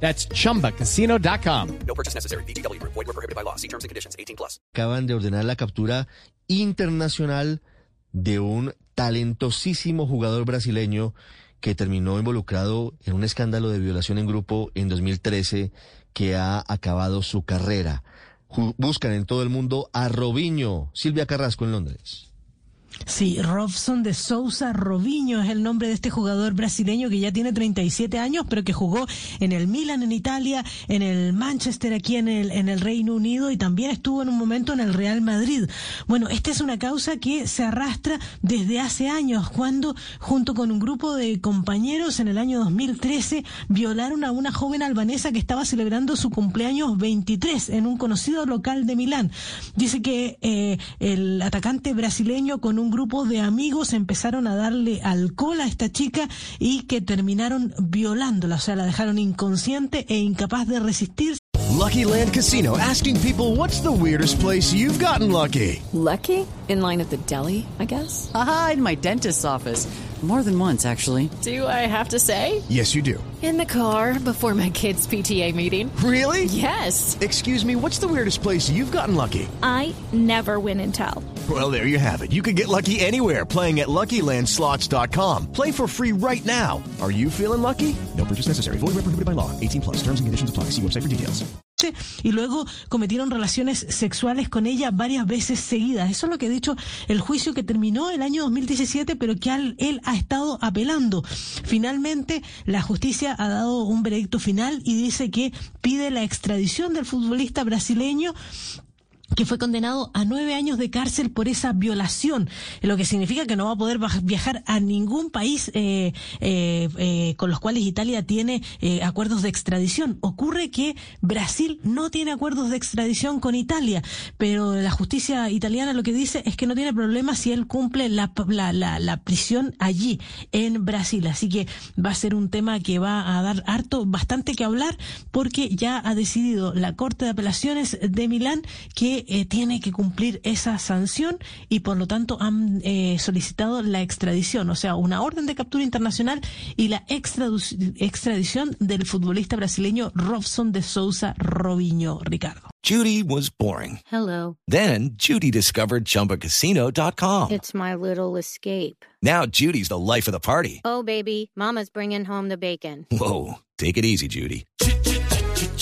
That's chumbacasino.com. No purchase necessary. BGW. Void were prohibited by law. See terms and conditions. 18 plus. acaban de ordenar la captura internacional de un talentosísimo jugador brasileño que terminó involucrado en un escándalo de violación en grupo en 2013 que ha acabado su carrera. Buscan en todo el mundo a Robinho, Silvia Carrasco en Londres. Sí, Robson de Sousa Robinho es el nombre de este jugador brasileño que ya tiene 37 años, pero que jugó en el Milan en Italia, en el Manchester aquí en el, en el Reino Unido y también estuvo en un momento en el Real Madrid. Bueno, esta es una causa que se arrastra desde hace años, cuando junto con un grupo de compañeros en el año 2013 violaron a una joven albanesa que estaba celebrando su cumpleaños 23 en un conocido local de Milán. Dice que eh, el atacante brasileño con un grupo de amigos empezaron a darle alcohol a esta chica y que terminaron violándola, o sea, la dejaron inconsciente e incapaz de resistirse. Lucky Land Casino asking people what's the weirdest place you've gotten lucky? Lucky? In line at the deli, I guess? Aha, in my dentist's office. More than once, actually. Do I have to say? Yes, you do. In the car before my kids' PTA meeting. Really? Yes. Excuse me, what's the weirdest place you've gotten lucky? I never win and tell. Well, there you have it. You can get lucky anywhere playing at LuckyLandSlots.com. Play for free right now. Are you feeling lucky? No purchase necessary. Void where prohibited by law. 18 plus. Terms and conditions apply. See website for details. y luego cometieron relaciones sexuales con ella varias veces seguidas. Eso es lo que ha dicho el juicio que terminó el año 2017, pero que al- él ha estado apelando. Finalmente, la justicia ha dado un veredicto final y dice que pide la extradición del futbolista brasileño que fue condenado a nueve años de cárcel por esa violación, lo que significa que no va a poder viajar a ningún país eh, eh, eh, con los cuales Italia tiene eh, acuerdos de extradición. Ocurre que Brasil no tiene acuerdos de extradición con Italia, pero la justicia italiana lo que dice es que no tiene problema si él cumple la, la, la, la prisión allí, en Brasil. Así que va a ser un tema que va a dar harto, bastante que hablar, porque ya ha decidido la Corte de Apelaciones de Milán que eh, tiene que cumplir esa sanción y por lo tanto han eh, solicitado la extradición, o sea, una orden de captura internacional y la extradición del futbolista brasileño Robson de Sousa Robinho, Ricardo. Judy was boring. Hello. Then Judy discovered ChumbaCasino.com. It's my little escape. Now Judy's the life of the party. Oh, baby, Mama's bringing home the bacon. Whoa, take it easy, Judy.